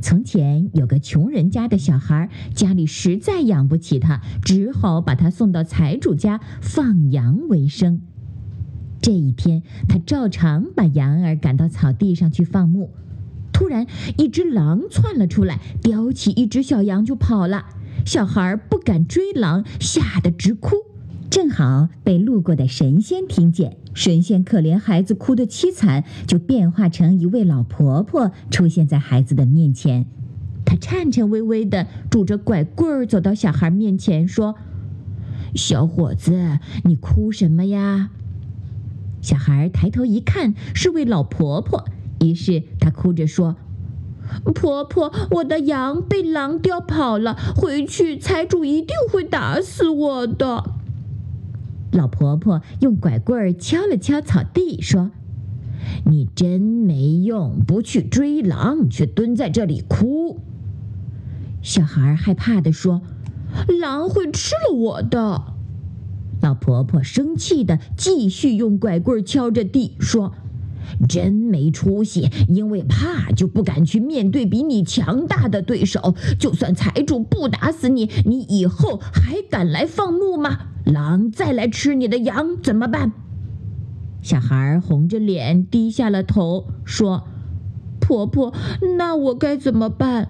从前有个穷人家的小孩，家里实在养不起他，只好把他送到财主家放羊为生。这一天，他照常把羊儿赶到草地上去放牧。突然，一只狼窜了出来，叼起一只小羊就跑了。小孩不敢追狼，吓得直哭。正好被路过的神仙听见，神仙可怜孩子哭得凄惨，就变化成一位老婆婆出现在孩子的面前。她颤颤巍巍地拄着拐棍儿走到小孩面前，说：“小伙子，你哭什么呀？”小孩抬头一看，是位老婆婆，于是他哭着说：“婆婆，我的羊被狼叼跑了，回去财主一定会打死我的。”老婆婆用拐棍儿敲了敲草地，说：“你真没用，不去追狼，却蹲在这里哭。”小孩害怕地说：“狼会吃了我的。”老婆婆生气地继续用拐棍敲着地，说：“真没出息，因为怕就不敢去面对比你强大的对手。就算财主不打死你，你以后还敢来放牧吗？”狼再来吃你的羊怎么办？小孩红着脸低下了头，说：“婆婆，那我该怎么办？”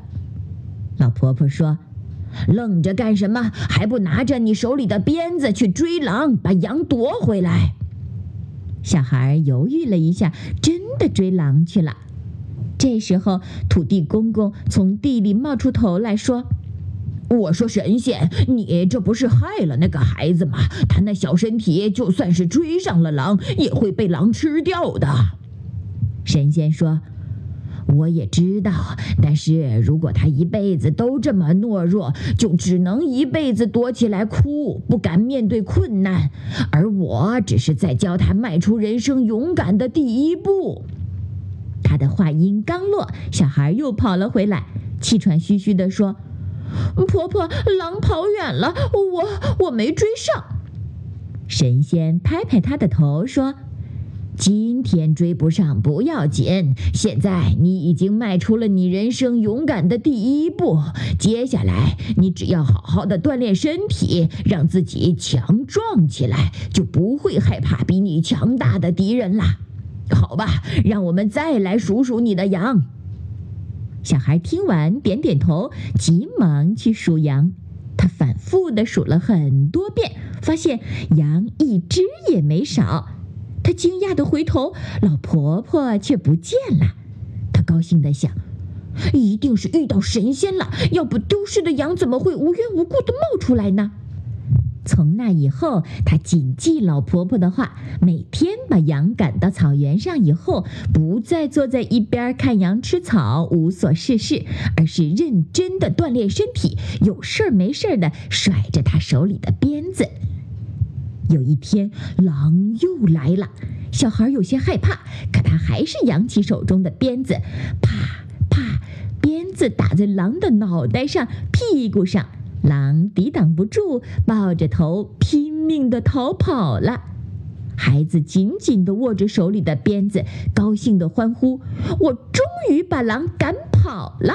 老婆婆说：“愣着干什么？还不拿着你手里的鞭子去追狼，把羊夺回来？”小孩犹豫了一下，真的追狼去了。这时候，土地公公从地里冒出头来说。我说神仙，你这不是害了那个孩子吗？他那小身体，就算是追上了狼，也会被狼吃掉的。神仙说：“我也知道，但是如果他一辈子都这么懦弱，就只能一辈子躲起来哭，不敢面对困难。而我只是在教他迈出人生勇敢的第一步。”他的话音刚落，小孩又跑了回来，气喘吁吁地说。婆婆，狼跑远了，我我没追上。神仙拍拍他的头说：“今天追不上不要紧，现在你已经迈出了你人生勇敢的第一步。接下来你只要好好的锻炼身体，让自己强壮起来，就不会害怕比你强大的敌人啦。好吧，让我们再来数数你的羊。”小孩听完，点点头，急忙去数羊。他反复的数了很多遍，发现羊一只也没少。他惊讶地回头，老婆婆却不见了。他高兴地想：一定是遇到神仙了，要不丢失的羊怎么会无缘无故地冒出来呢？从那以后，他谨记老婆婆的话，每天把羊赶到草原上以后，不再坐在一边看羊吃草无所事事，而是认真的锻炼身体，有事儿没事儿的甩着他手里的鞭子。有一天，狼又来了，小孩有些害怕，可他还是扬起手中的鞭子，啪啪，鞭子打在狼的脑袋上、屁股上。狼抵挡不住，抱着头拼命地逃跑了。孩子紧紧地握着手里的鞭子，高兴地欢呼：“我终于把狼赶跑了！”